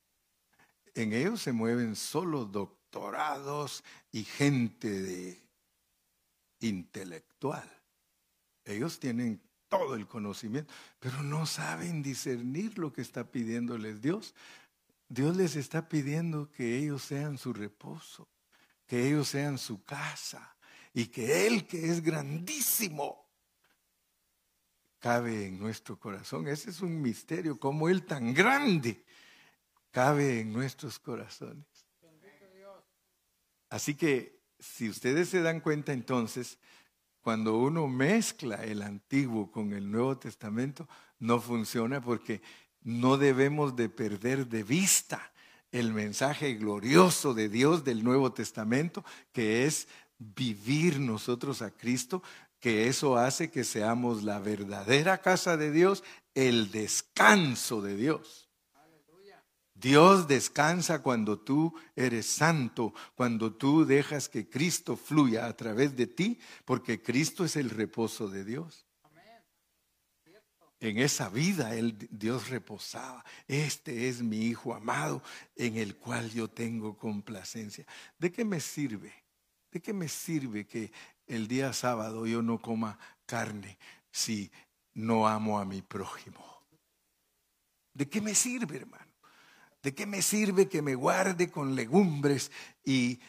A: en ellos se mueven solo doctorados y gente de intelectual. Ellos tienen todo el conocimiento, pero no saben discernir lo que está pidiéndoles Dios. Dios les está pidiendo que ellos sean su reposo, que ellos sean su casa, y que Él, que es grandísimo, cabe en nuestro corazón. Ese es un misterio, como Él tan grande cabe en nuestros corazones. Así que si ustedes se dan cuenta entonces, cuando uno mezcla el Antiguo con el Nuevo Testamento, no funciona porque no debemos de perder de vista el mensaje glorioso de Dios del Nuevo Testamento, que es vivir nosotros a Cristo, que eso hace que seamos la verdadera casa de Dios, el descanso de Dios. Dios descansa cuando tú eres santo, cuando tú dejas que Cristo fluya a través de ti, porque Cristo es el reposo de Dios. En esa vida el Dios reposaba. Este es mi Hijo amado en el cual yo tengo complacencia. ¿De qué me sirve? ¿De qué me sirve que el día sábado yo no coma carne si no amo a mi prójimo? ¿De qué me sirve, hermano? ¿De qué me sirve que me guarde con legumbres y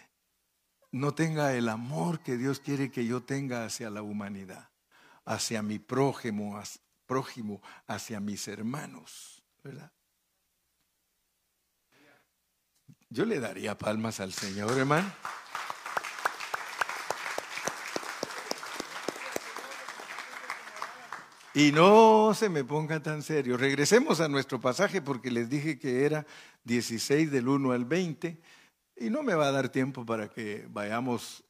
A: no tenga el amor que Dios quiere que yo tenga hacia la humanidad, hacia mi prójimo, prójimo hacia mis hermanos? ¿Verdad? Yo le daría palmas al Señor, hermano. Y no se me ponga tan serio. Regresemos a nuestro pasaje porque les dije que era 16 del 1 al 20 y no me va a dar tiempo para que vayamos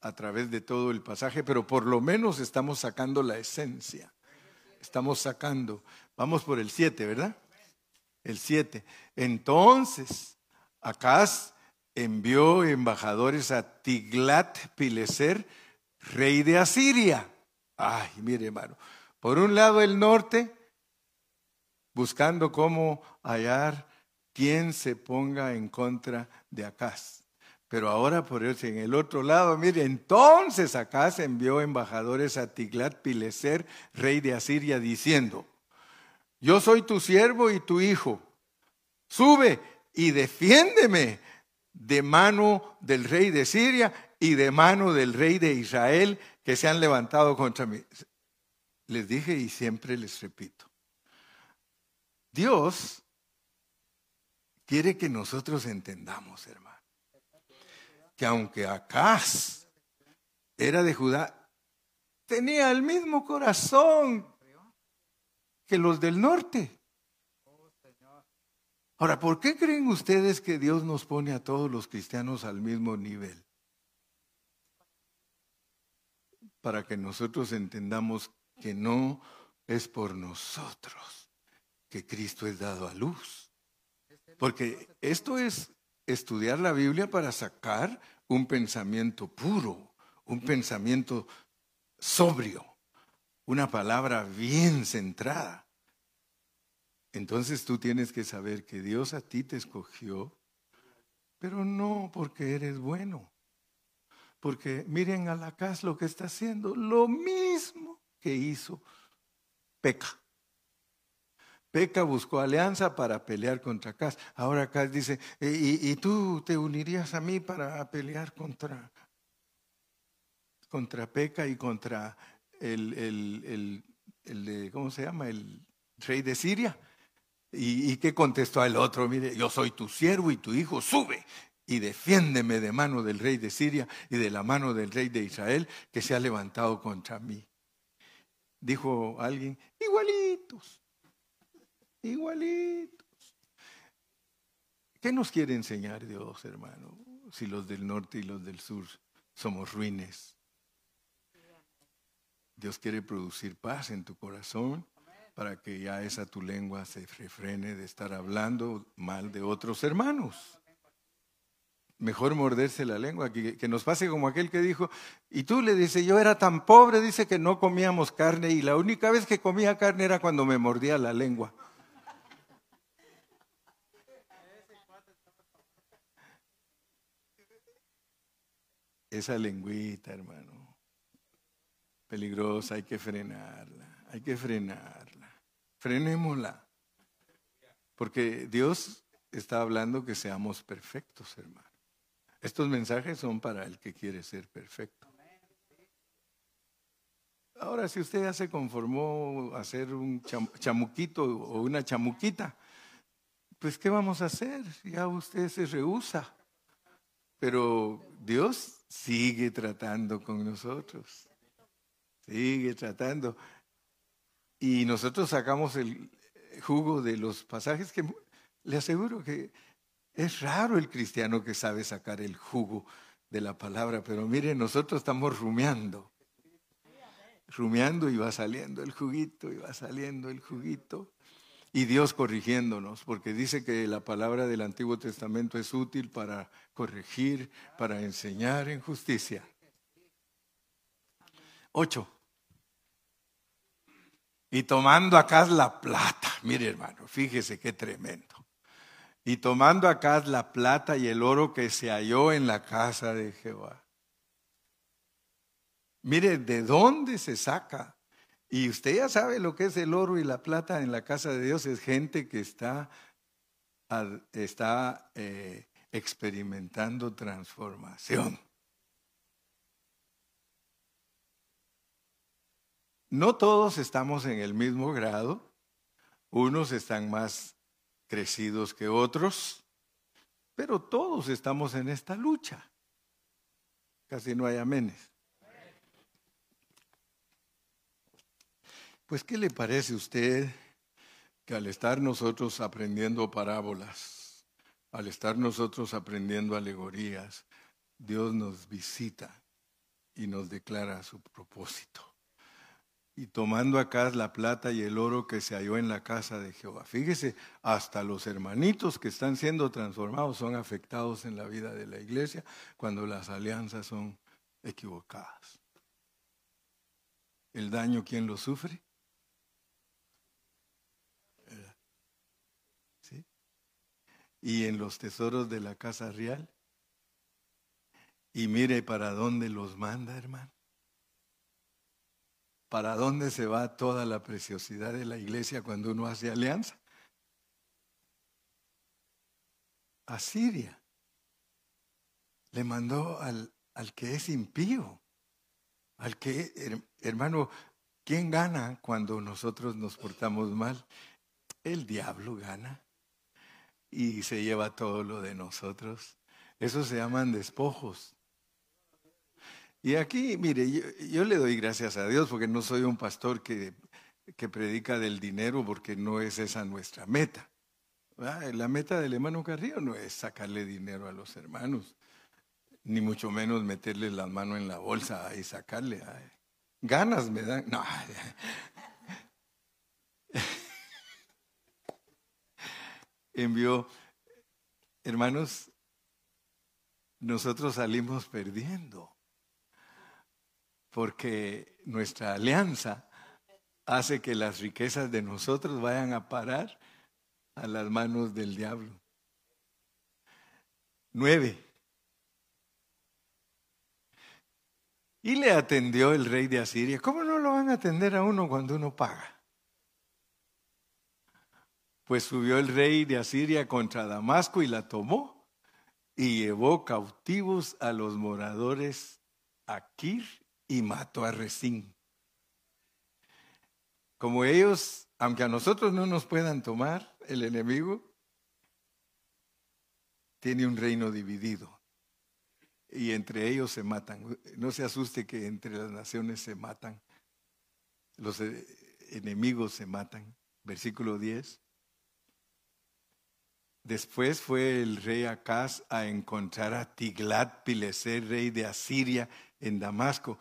A: a, través de todo el pasaje, pero por lo menos estamos sacando la esencia. Estamos sacando. Vamos por el 7, ¿verdad? El 7. Entonces, Acaz envió embajadores a Tiglat Pileser, rey de Asiria. Ay, mire, hermano. Por un lado el norte, buscando cómo hallar quien se ponga en contra de Acaz. Pero ahora por eso en el otro lado, mire, entonces Acaz envió embajadores a Tiglat Pileser, rey de Asiria, diciendo, yo soy tu siervo y tu hijo, sube y defiéndeme de mano del rey de Siria y de mano del rey de Israel que se han levantado contra mí. Les dije y siempre les repito, Dios quiere que nosotros entendamos, hermano, que aunque Acaz era de Judá, tenía el mismo corazón que los del norte. Ahora, ¿por qué creen ustedes que Dios nos pone a todos los cristianos al mismo nivel? Para que nosotros entendamos que no es por nosotros que Cristo es dado a luz. Porque esto es estudiar la Biblia para sacar un pensamiento puro, un pensamiento sobrio, una palabra bien centrada. Entonces tú tienes que saber que Dios a ti te escogió, pero no porque eres bueno. Porque miren a la casa lo que está haciendo, lo mismo que hizo Peca. Peca buscó alianza para pelear contra Cas. Ahora Cas dice, ¿y, tú te unirías a mí para pelear contra, contra Peca y contra el, el, el, ¿cómo se llama? El rey de Siria. ¿Y, qué contestó el otro? Mire, yo soy tu siervo y tu hijo, sube y defiéndeme de mano del rey de Siria y de la mano del rey de Israel que se ha levantado contra mí. Dijo alguien, igualitos, igualitos. ¿Qué nos quiere enseñar Dios, hermano? Si los del norte y los del sur somos ruines. Dios quiere producir paz en tu corazón para que ya esa tu lengua se refrene de estar hablando mal de otros hermanos. Mejor morderse la lengua, que, nos pase como aquel que dijo, y tú le dices, yo era tan pobre, dice que no comíamos carne y la única vez que comía carne era cuando me mordía la lengua. Esa lengüita, hermano, peligrosa, hay que frenarla, hay que frenarla. Frenémosla. Porque Dios está hablando que seamos perfectos, hermano. Estos mensajes son para el que quiere ser perfecto. Ahora, si usted ya se conformó a ser un chamuquito o una chamuquita, pues ¿qué vamos a hacer? Ya usted se rehúsa. Pero Dios sigue tratando con nosotros. Sigue tratando. Y nosotros sacamos el jugo de los pasajes que le aseguro que es raro el cristiano que sabe sacar el jugo de la palabra, pero mire, nosotros estamos rumiando, rumiando y va saliendo el juguito y va saliendo el juguito. Y Dios corrigiéndonos, porque dice que la palabra del Antiguo Testamento es útil para corregir, para enseñar en justicia. Ocho. Y tomando acá la plata, mire hermano, fíjese qué tremendo. Y tomando acá la plata y el oro que se halló en la casa de Jehová. Mire, ¿de dónde se saca? Y usted ya sabe lo que es el oro y la plata en la casa de Dios. Es gente que está está eh, experimentando transformación. No todos estamos en el mismo grado, unos están más crecidos que otros, pero todos estamos en esta lucha. Casi no hay amenes. Pues, ¿qué le parece a usted que al estar nosotros aprendiendo parábolas, al estar nosotros aprendiendo alegorías, Dios nos visita y nos declara su propósito? Y tomando acá la plata y el oro que se halló en la casa de Jehová. Fíjese, hasta los hermanitos que están siendo transformados son afectados en la vida de la iglesia cuando las alianzas son equivocadas. ¿El daño quién lo sufre? ¿Sí? Y en los tesoros de la casa real. Y mire para dónde los manda, hermano. ¿Para dónde se va toda la preciosidad de la iglesia cuando uno hace alianza? A Siria. Le mandó al, al que es impío, al que, hermano, ¿quién gana cuando nosotros nos portamos mal? El diablo gana y se lleva todo lo de nosotros. Eso se llaman despojos. Y aquí, mire, yo, le doy gracias a Dios porque no soy un pastor que, que predica del dinero porque no es esa nuestra meta. La meta del hermano Carrillo no es sacarle dinero a los hermanos, ni mucho menos meterle las manos en la bolsa y sacarle. ganas me dan. No. Envió, hermanos, nosotros salimos perdiendo porque nuestra alianza hace que las riquezas de nosotros vayan a parar a las manos del diablo. Nueve. Y le atendió el rey de Asiria. ¿Cómo no lo van a atender a uno cuando uno paga? Pues subió el rey de Asiria contra Damasco y la tomó y llevó cautivos a los moradores Aquir y mató a Resín. Como ellos, aunque a nosotros no nos puedan tomar, el enemigo tiene un reino dividido y entre ellos se matan. No se asuste que entre las naciones se matan, los eh, enemigos se matan. Versículo 10. Después fue el rey Acaz a encontrar a Tiglat Pileser, rey de Asiria, en Damasco.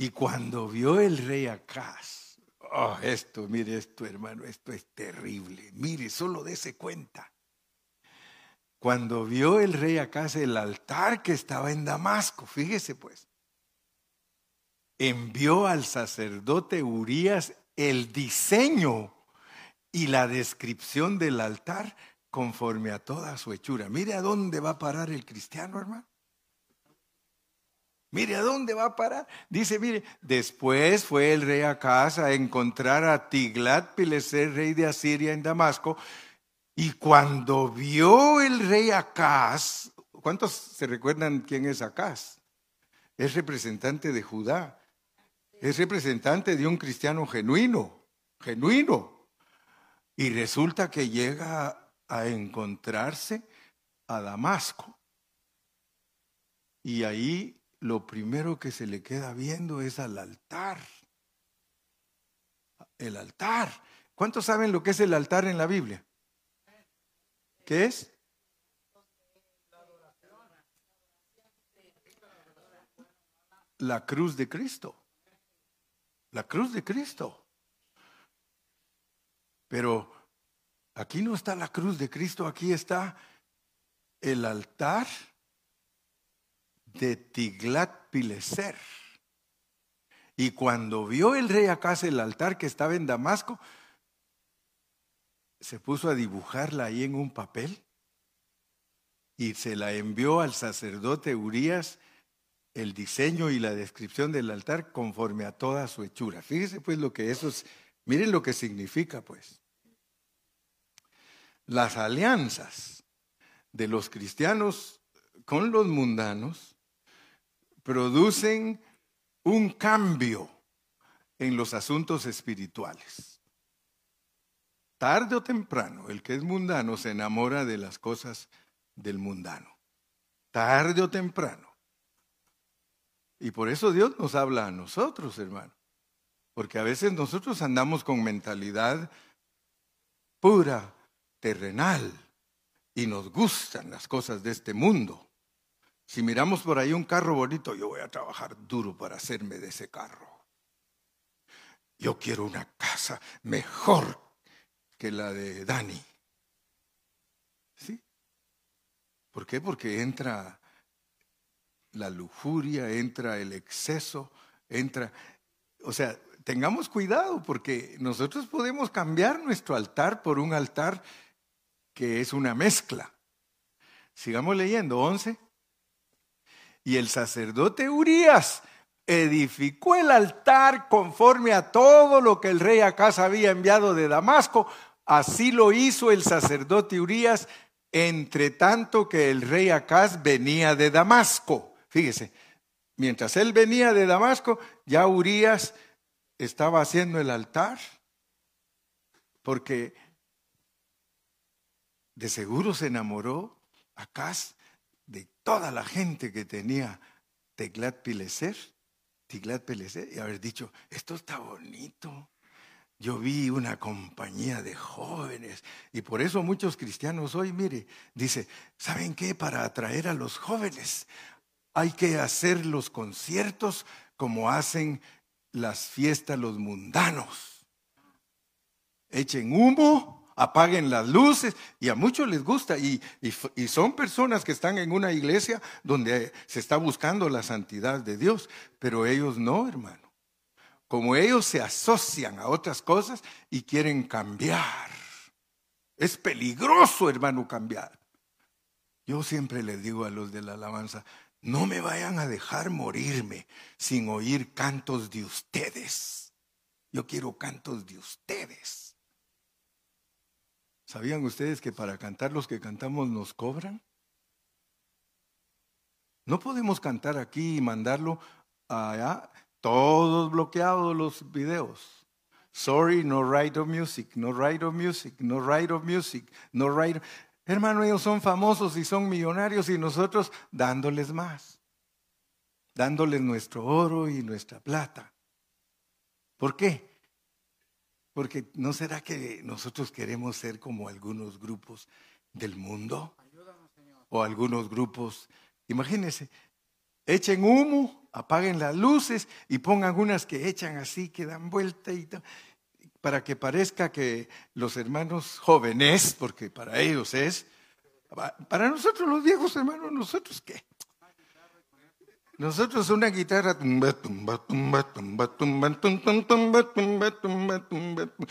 A: Y cuando vio el rey Acaz, oh, esto, mire esto, hermano, esto es terrible. Mire, solo dése cuenta. Cuando vio el rey Acaz el altar que estaba en Damasco, fíjese pues, envió al sacerdote Urías el diseño y la descripción del altar conforme a toda su hechura. Mire a dónde va a parar el cristiano, hermano. Mire a dónde va a parar. Dice, mire, después fue el rey a casa a encontrar a Tiglat Pileser, rey de Asiria en Damasco, y cuando vio el rey Acaz, ¿cuántos se recuerdan quién es Acaz? Es representante de Judá, es representante de un cristiano genuino, genuino. Y resulta que llega a encontrarse a Damasco. Y ahí lo primero que se le queda viendo es al altar. El altar. ¿Cuántos saben lo que es el altar en la Biblia? ¿Qué es? La cruz de Cristo. La cruz de Cristo. Pero aquí no está la cruz de Cristo, aquí está el altar de Tiglat Pileser. Y cuando vio el rey Acaz el altar que estaba en Damasco, se puso a dibujarla ahí en un papel y se la envió al sacerdote Urias el diseño y la descripción del altar conforme a toda su hechura. Fíjese pues lo que eso es, miren lo que significa pues. las alianzas de los cristianos con los mundanos producen un cambio en los asuntos espirituales. Tarde o temprano, el que es mundano se enamora de las cosas del mundano. Tarde o temprano. Y por eso Dios nos habla a nosotros, hermano. Porque a veces nosotros andamos con mentalidad pura, terrenal, y nos gustan las cosas de este mundo. Si miramos por ahí un carro bonito, yo voy a trabajar duro para hacerme de ese carro. Yo quiero una casa mejor que la de Dani. ¿Sí? ¿Por qué? Porque entra la lujuria, entra el exceso, entra... O sea, tengamos cuidado porque nosotros podemos cambiar nuestro altar por un altar que es una mezcla. Sigamos leyendo, 11. Y el sacerdote Urias edificó el altar conforme a todo lo que el rey Acaz había enviado de Damasco. Así lo hizo el sacerdote Urias, entre tanto que el rey Acaz venía de Damasco. Fíjese, mientras él venía de Damasco, ya Urias estaba haciendo el altar, porque de seguro se enamoró Acaz toda la gente que tenía Teglat Pileser, Tiglat Pileser, y haber dicho, esto está bonito. Yo vi una compañía de jóvenes y por eso muchos cristianos hoy, mire, dice, ¿saben qué? Para atraer a los jóvenes hay que hacer los conciertos como hacen las fiestas los mundanos. Echen humo, apaguen las luces y a muchos les gusta y, y, son personas que están en una iglesia donde se está buscando la santidad de Dios, pero ellos no, hermano. Como ellos se asocian a otras cosas y quieren cambiar. Es peligroso, hermano, cambiar. Yo siempre les digo a los de la alabanza, no me vayan a dejar morirme sin oír cantos de ustedes. Yo quiero cantos de ustedes. ¿Sabían ustedes que para cantar los que cantamos nos cobran? No podemos cantar aquí y mandarlo allá, todos bloqueados los videos. Sorry, no right of music, no right of music, no right of music, no right. Hermano, ellos son famosos y son millonarios y nosotros dándoles más, dándoles nuestro oro y nuestra plata. ¿Por qué? Porque ¿no será que nosotros queremos ser como algunos grupos del mundo? O algunos grupos, imagínense, echen humo, apaguen las luces y pongan unas que echan así, que dan vuelta y tal para que parezca que los hermanos jóvenes, porque para ellos es, para nosotros los viejos hermanos, nosotros qué? Nosotros una guitarra,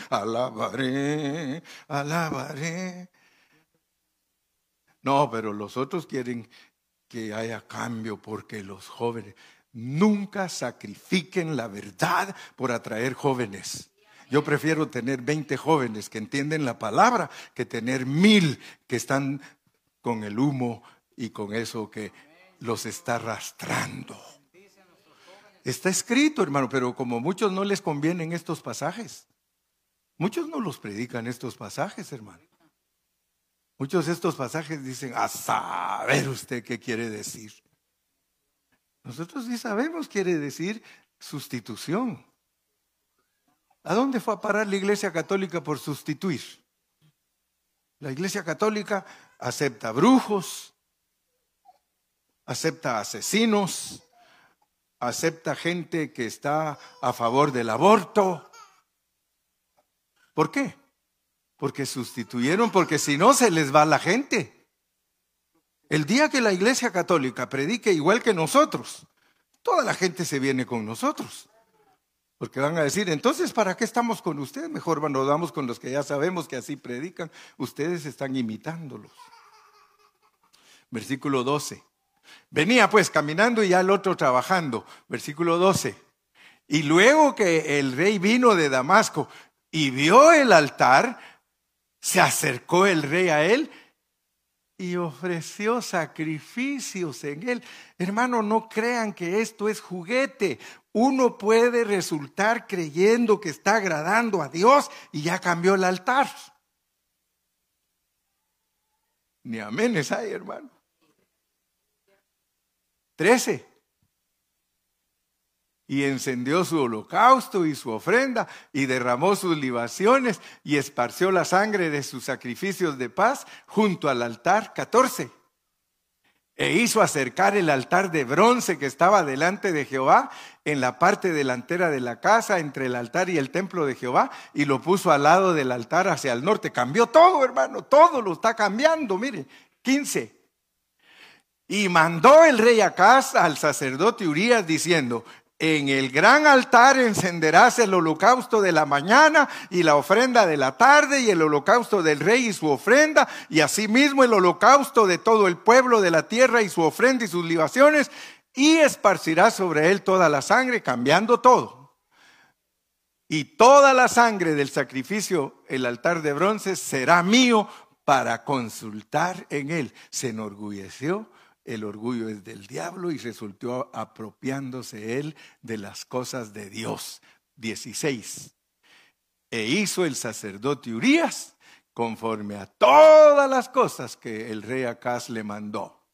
A: alabaré, alabaré. No, pero los otros quieren que haya cambio porque los jóvenes nunca sacrifiquen la verdad por atraer jóvenes. Yo prefiero tener 20 jóvenes que entienden la palabra que tener mil que están con el humo y con eso que los está arrastrando. Está escrito, hermano, pero como muchos no les convienen estos pasajes, muchos no los predican estos pasajes, hermano. Muchos de estos pasajes dicen, a saber usted qué quiere decir. Nosotros sí sabemos, quiere decir sustitución. ¿A dónde fue a parar la Iglesia Católica por sustituir? La Iglesia Católica acepta brujos, acepta asesinos, acepta gente que está a favor del aborto. ¿Por qué? Porque sustituyeron, porque si no se les va la gente. El día que la Iglesia Católica predique igual que nosotros, toda la gente se viene con nosotros. Porque van a decir, entonces, ¿para qué estamos con ustedes? Mejor nos damos con los que ya sabemos que así predican. Ustedes están imitándolos. Versículo 12. Venía pues caminando y ya el otro trabajando. Versículo 12. Y luego que el rey vino de Damasco y vio el altar, Se acercó el rey a él y ofreció sacrificios en él. Hermano, no crean que esto es juguete. Uno puede resultar creyendo que está agradando a Dios y ya cambió el altar. Ni aménes hay, hermano. Trece y encendió su holocausto y su ofrenda y derramó sus libaciones y esparció la sangre de sus sacrificios de paz junto al altar 14. E hizo acercar el altar de bronce que estaba delante de Jehová en la parte delantera de la casa, entre el altar y el templo de Jehová, y lo puso al lado del altar hacia el norte. Cambió todo, hermano, todo lo está cambiando. Mire, 15. Y mandó el rey Acaz al sacerdote Urias diciendo, en el gran altar encenderás el holocausto de la mañana y la ofrenda de la tarde y el holocausto del rey y su ofrenda y asimismo el holocausto de todo el pueblo de la tierra y su ofrenda y sus libaciones y esparcirás sobre él toda la sangre, cambiando todo. Y toda la sangre del sacrificio, el altar de bronce, será mío para consultar en él. Se enorgulleció el orgullo es del diablo y resultó apropiándose él de las cosas de Dios. 16. E hizo el sacerdote Urias conforme a todas las cosas que el rey Acaz le mandó.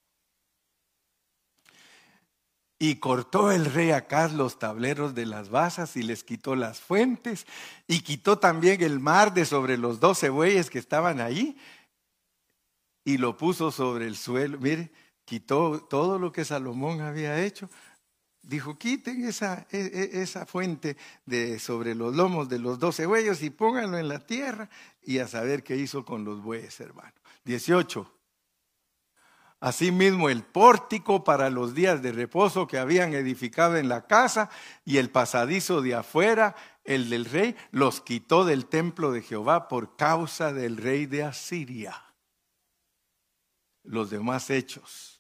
A: Y cortó el rey Acaz los tableros de las basas y les quitó las fuentes y quitó también el mar de sobre los doce bueyes que estaban ahí y lo puso sobre el suelo. Mire, quitó todo lo que Salomón había hecho. Dijo, quiten esa, e, e, esa fuente sobre los lomos de los doce bueyes y pónganlo en la tierra y a saber qué hizo con los bueyes, hermano. 18. Asimismo, el pórtico para los días de reposo que habían edificado en la casa y el pasadizo de afuera, el del rey, los quitó del templo de Jehová por causa del rey de Asiria. Los demás hechos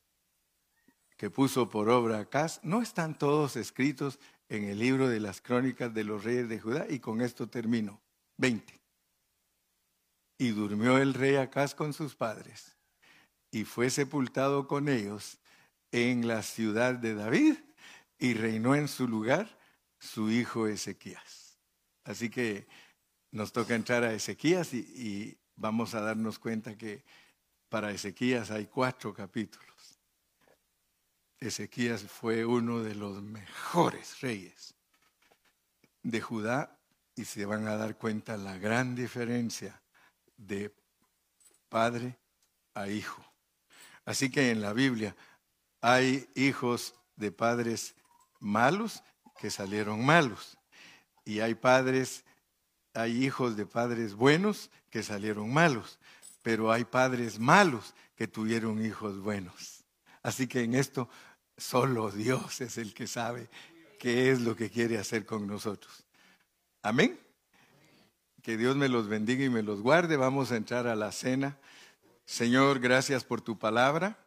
A: que puso por obra Acaz, no están todos escritos en el libro de las crónicas de los reyes de Judá. Y con esto termino. 20. Y durmió el rey Acaz con sus padres y fue sepultado con ellos en la ciudad de David y reinó en su lugar su hijo Ezequías. Así que nos toca entrar a Ezequías y, y vamos a darnos cuenta que para Ezequías hay cuatro capítulos. Ezequías fue uno de los mejores reyes de Judá y se van a dar cuenta la gran diferencia de padre a hijo. Así que en la Biblia hay hijos de padres malos que salieron malos y hay padres, hay hijos de padres buenos que salieron malos, pero hay padres malos que tuvieron hijos buenos. Así que en esto Solo Dios es el que sabe qué es lo que quiere hacer con nosotros. Amén. Que Dios me los bendiga y me los guarde. Vamos a entrar a la cena. Señor, gracias por tu palabra.